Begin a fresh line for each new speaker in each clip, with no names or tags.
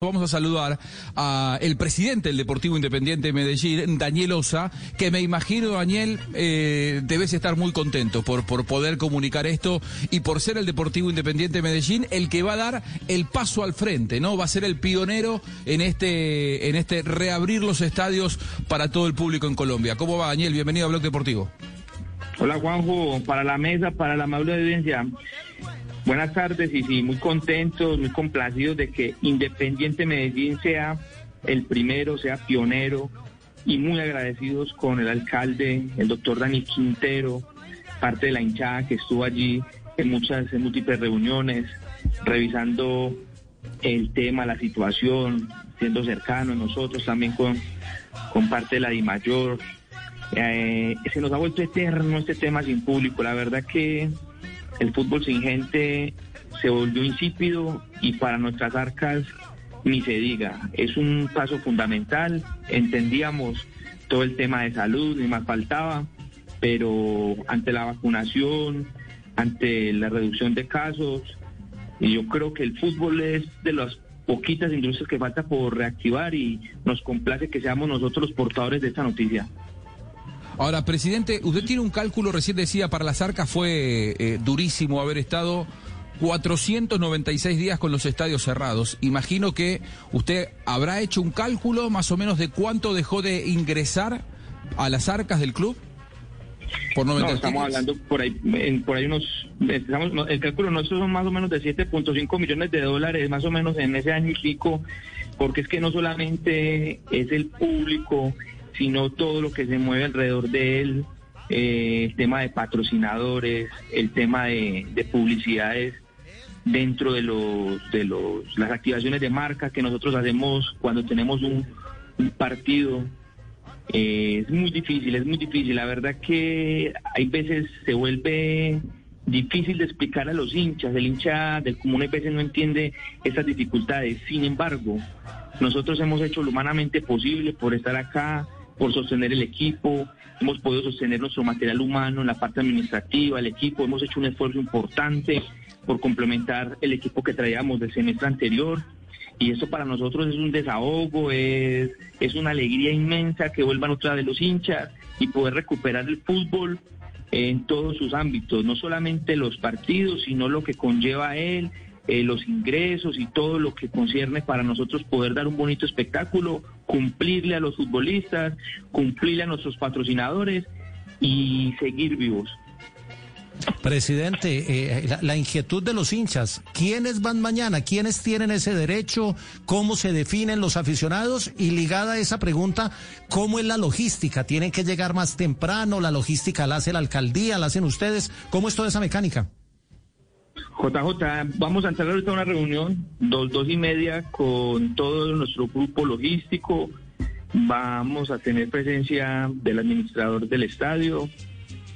Vamos a saludar a el presidente del Deportivo Independiente de Medellín, Daniel Osa, que me imagino, Daniel, eh, debes estar muy contento por, por poder comunicar esto y por ser el Deportivo Independiente de Medellín el que va a dar el paso al frente, ¿no? Va a ser el pionero en este, en este reabrir los estadios para todo el público en Colombia. ¿Cómo va, Daniel? Bienvenido a Blog Deportivo.
Hola, Juanjo, para la mesa, para la amable audiencia. Buenas tardes y sí, muy contentos, muy complacidos de que Independiente Medellín sea el primero, sea pionero y muy agradecidos con el alcalde, el doctor Dani Quintero, parte de la hinchada que estuvo allí en muchas, en múltiples reuniones, revisando el tema, la situación, siendo cercano a nosotros también con, con parte de la DIMAYOR. Eh, se nos ha vuelto eterno este tema sin público. La verdad que el fútbol sin gente se volvió insípido y para nuestras arcas ni se diga. Es un paso fundamental. Entendíamos todo el tema de salud, ni más faltaba, pero ante la vacunación, ante la reducción de casos, yo creo que el fútbol es de las poquitas industrias que falta por reactivar y nos complace que seamos nosotros los portadores de esta noticia.
Ahora, presidente, usted tiene un cálculo, recién decía, para las arcas fue eh, durísimo haber estado 496 días con los estadios cerrados. Imagino que usted habrá hecho un cálculo más o menos de cuánto dejó de ingresar a las arcas del club.
Por no, estamos hablando por ahí, por ahí unos, el cálculo nuestro son más o menos de 7.5 millones de dólares, más o menos en ese año y pico, porque es que no solamente es el público, sino todo lo que se mueve alrededor de él, eh, el tema de patrocinadores, el tema de, publicidades dentro de los de los las activaciones de marca que nosotros hacemos cuando tenemos un, partido eh, es muy difícil es muy difícil. La verdad que hay veces se vuelve difícil de explicar a los hinchas. El hincha del común a veces no entiende esas dificultades. Sin embargo nosotros hemos hecho lo humanamente posible por estar acá por sostener el equipo, hemos podido sostener nuestro material humano en la parte administrativa, el equipo, hemos hecho un esfuerzo importante por complementar el equipo que traíamos del semestre anterior. Y eso para nosotros es un desahogo, es, es una alegría inmensa que vuelvan otra de los hinchas y poder recuperar el fútbol en todos sus ámbitos, no solamente los partidos, sino lo que conlleva él, eh, los ingresos y todo lo que concierne para nosotros poder dar un bonito espectáculo, cumplirle a los futbolistas, cumplirle a nuestros patrocinadores y seguir vivos.
Presidente, eh, la, inquietud de los hinchas, ¿quiénes van mañana? ¿Quiénes tienen ese derecho? ¿Cómo se definen los aficionados? Y ligada a esa pregunta, ¿cómo es la logística? ¿Tienen que llegar más temprano? ¿La logística la hace la alcaldía? ¿La hacen ustedes? ¿Cómo es toda esa mecánica?
JJ, vamos a entrar ahorita a una reunión, dos, dos y media, con todo nuestro grupo logístico. Vamos a tener presencia del administrador del estadio.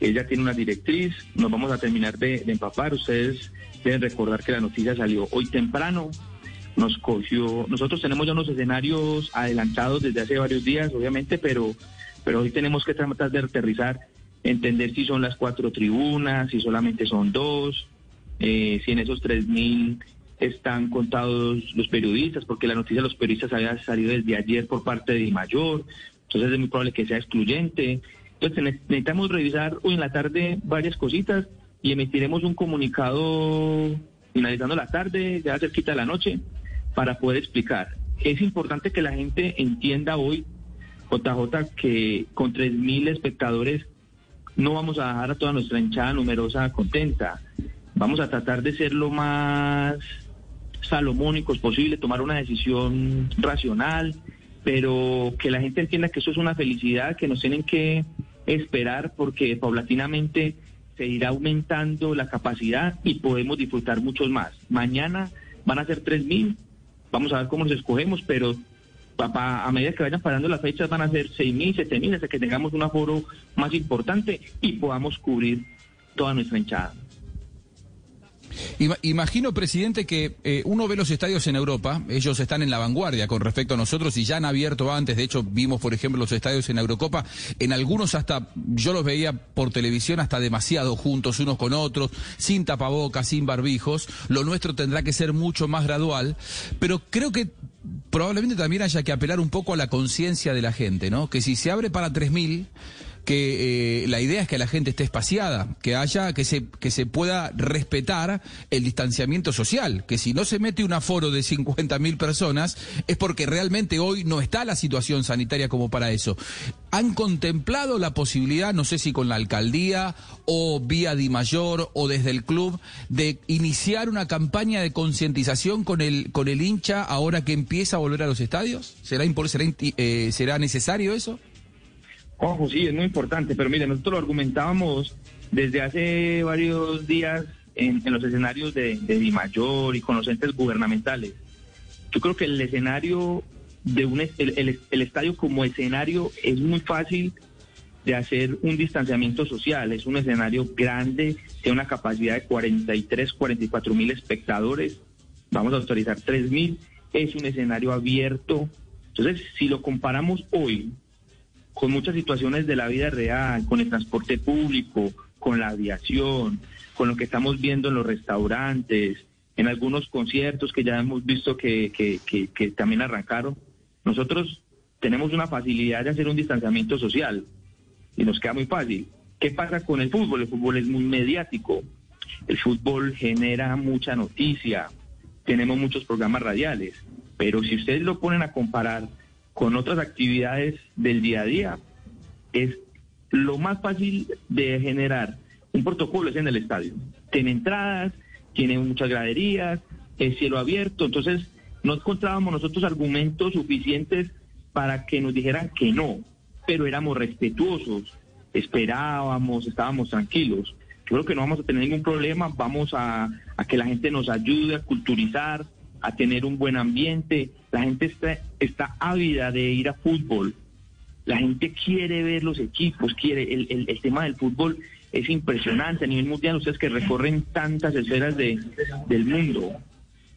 Ella tiene una directriz. Nos vamos a terminar de, empapar. Ustedes deben recordar que la noticia salió hoy temprano. Nos cogió. Nosotros tenemos ya unos escenarios adelantados desde hace varios días, obviamente, pero, pero hoy tenemos que tratar de aterrizar, entender si son las cuatro tribunas, si solamente son dos eh, si en esos 3.000 están contados los periodistas, porque la noticia de los periodistas había salido desde ayer por parte de Mayor, entonces es muy probable que sea excluyente. Entonces necesitamos revisar hoy en la tarde varias cositas y emitiremos un comunicado finalizando la tarde, ya cerquita de la noche, para poder explicar. Es importante que la gente entienda hoy, JJ, que con 3.000 espectadores no vamos a dejar a toda nuestra hinchada numerosa contenta. Vamos a tratar de ser lo más salomónicos posible, tomar una decisión racional, pero que la gente entienda que eso es una felicidad, que nos tienen que esperar porque paulatinamente se irá aumentando la capacidad y podemos disfrutar muchos más. Mañana van a ser 3.000, vamos a ver cómo los escogemos, pero a medida que vayan parando las fechas van a ser 6.000, 7.000, hasta que tengamos un aforo más importante y podamos cubrir toda nuestra hinchada.
Imagino, presidente, que eh, uno ve los estadios en Europa, ellos están en la vanguardia con respecto a nosotros y ya han abierto antes, de hecho vimos, por ejemplo, los estadios en Eurocopa, en algunos hasta, yo los veía por televisión hasta demasiado juntos unos con otros, sin tapabocas, sin barbijos, lo nuestro tendrá que ser mucho más gradual, pero creo que probablemente también haya que apelar un poco a la conciencia de la gente, ¿no? Que si se abre para 3.000, que eh, la idea es que la gente esté espaciada, que haya, que se, que se pueda respetar el distanciamiento social, que si no se mete un aforo de 50.000 personas es porque realmente hoy no está la situación sanitaria como para eso. ¿Han contemplado la posibilidad, no sé si con la alcaldía o vía Di Mayor o desde el club, de iniciar una campaña de concientización con el, con el hincha ahora que empieza a volver a los estadios? ¿Será, será, eh, ¿será necesario eso?
Ojo, sí, es muy importante, pero mire, nosotros lo argumentábamos desde hace varios días en, los escenarios de, de Dimayor y con los entes gubernamentales. Yo creo que el escenario de un el, estadio como escenario es muy fácil de hacer un distanciamiento social. Es un escenario grande, tiene una capacidad de 43, 44 mil espectadores. Vamos a autorizar 3 mil. Es un escenario abierto. Entonces, si lo comparamos hoy con muchas situaciones de la vida real, con el transporte público, con la aviación, con lo que estamos viendo en los restaurantes, en algunos conciertos que ya hemos visto que, que, también arrancaron. Nosotros tenemos una facilidad de hacer un distanciamiento social y nos queda muy fácil. ¿Qué pasa con el fútbol? El fútbol es muy mediático. El fútbol genera mucha noticia. Tenemos muchos programas radiales. Pero si ustedes lo ponen a comparar con otras actividades del día a día. Es lo más fácil de generar un protocolo es en el estadio. Tiene entradas, tiene muchas graderías, es cielo abierto, entonces no encontrábamos nosotros argumentos suficientes para que nos dijeran que no, pero éramos respetuosos, esperábamos, estábamos tranquilos. Yo creo que no vamos a tener ningún problema, vamos a, a que la gente nos ayude a culturizar, a tener un buen ambiente. La gente está, está ávida de ir a fútbol. La gente quiere ver los equipos, quiere el, el, tema del fútbol es impresionante a nivel mundial. Ustedes que recorren tantas esferas de, del mundo,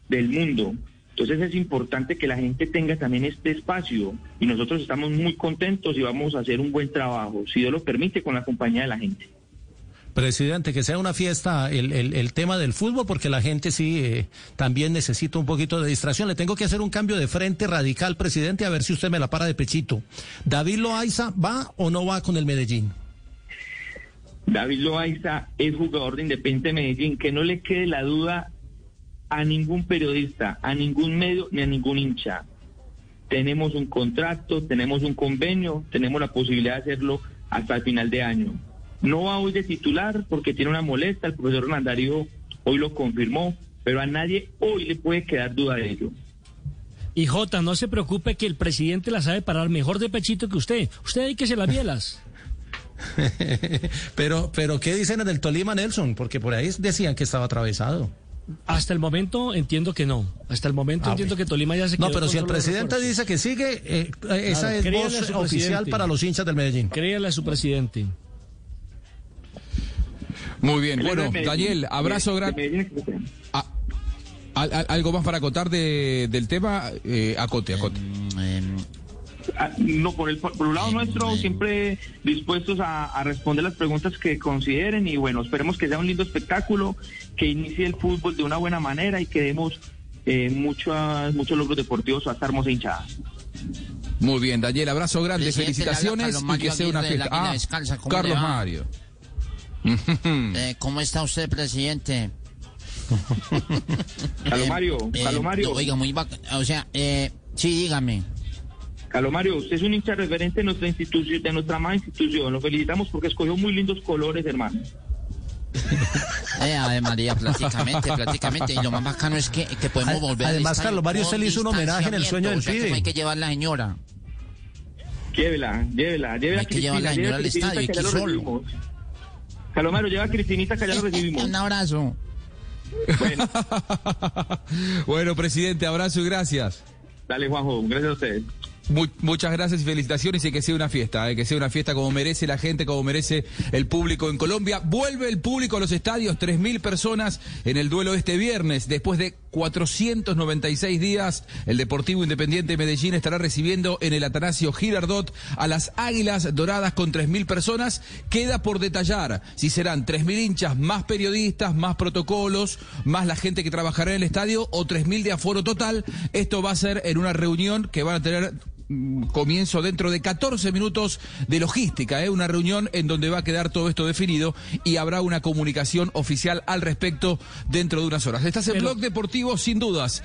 del mundo. Entonces es importante que la gente tenga también este espacio y nosotros estamos muy contentos y vamos a hacer un buen trabajo, si Dios lo permite, con la compañía de la gente.
Presidente, que sea una fiesta el, el, tema del fútbol, porque la gente sí eh, también necesita un poquito de distracción. Le tengo que hacer un cambio de frente radical, presidente, a ver si usted me la para de pechito. ¿David Loaiza va o no va con el Medellín?
David Loaiza es jugador de Independiente Medellín, que no le quede la duda a ningún periodista, a ningún medio ni a ningún hincha. Tenemos un contrato, tenemos un convenio, tenemos la posibilidad de hacerlo hasta el final de año. No va hoy de titular porque tiene una molesta, el profesor Hernandario hoy lo confirmó, pero a nadie hoy le puede quedar duda de ello.
Y Jota, no se preocupe que el presidente la sabe parar mejor de pechito que usted. Usted hay que se las bielas.
pero, pero, ¿qué dicen en el Tolima, Nelson? Porque por ahí decían que estaba atravesado.
Hasta el momento entiendo que no. Hasta el momento ah, entiendo que Tolima ya se
No, pero si el presidente dice que sigue, eh, esa es voz oficial para los hinchas del Medellín.
Créale a su presidente.
Muy bien, bueno, Daniel, abrazo grande. Ah, ¿Algo más para acotar de, del tema? Eh, acote, acote.
Ah, no, por el, por un lado nuestro, siempre dispuestos a, responder las preguntas que consideren y bueno, esperemos que sea un lindo espectáculo, que inicie el fútbol de una buena manera y que demos eh, muchos, muchos logros deportivos a esta hermosa hinchada.
Muy bien, Daniel, abrazo grande, felicitaciones y que sea una fiesta. Ah, Carlos Mario.
Eh, ¿Cómo está usted, presidente?
Calomario, eh, Calomario.
Eh, oiga, muy O sea, eh, sí, dígame.
Calomario, usted es un hincha referente de nuestra institución, de nuestra más institución. Lo felicitamos porque escogió muy lindos colores, hermano.
Eh, Ave María, prácticamente, prácticamente. Y lo más bacano es que, que podemos volver
Además, Carlos Mario, usted le hizo un homenaje en el sueño del pibe.
hay que llevar la señora.
Llévela, llévela, llévela.
Hay que llevar la señora al estadio, y que solo.
Calomaro, lleva a Cristinita que ya lo recibimos.
Un abrazo.
Bueno. bueno, presidente, abrazo y gracias.
Dale, Juanjo, gracias a usted.
muchas gracias y felicitaciones y que sea una fiesta, eh, que sea una fiesta como merece la gente, como merece el público en Colombia. Vuelve el público a los estadios, 3.000 personas en el duelo este viernes, después de 496 días, el Deportivo Independiente de Medellín estará recibiendo en el Atanasio Girardot a las Águilas Doradas con 3.000 personas. Queda por detallar si serán 3.000 hinchas, más periodistas, más protocolos, más la gente que trabajará en el estadio o 3.000 de aforo total. Esto va a ser en una reunión que van a tener comienzo dentro de 14 minutos de logística, ¿eh? una reunión en donde va a quedar todo esto definido y habrá una comunicación oficial al respecto dentro de unas horas. Estás en
Pero-
Blog Deportivo sin dudas.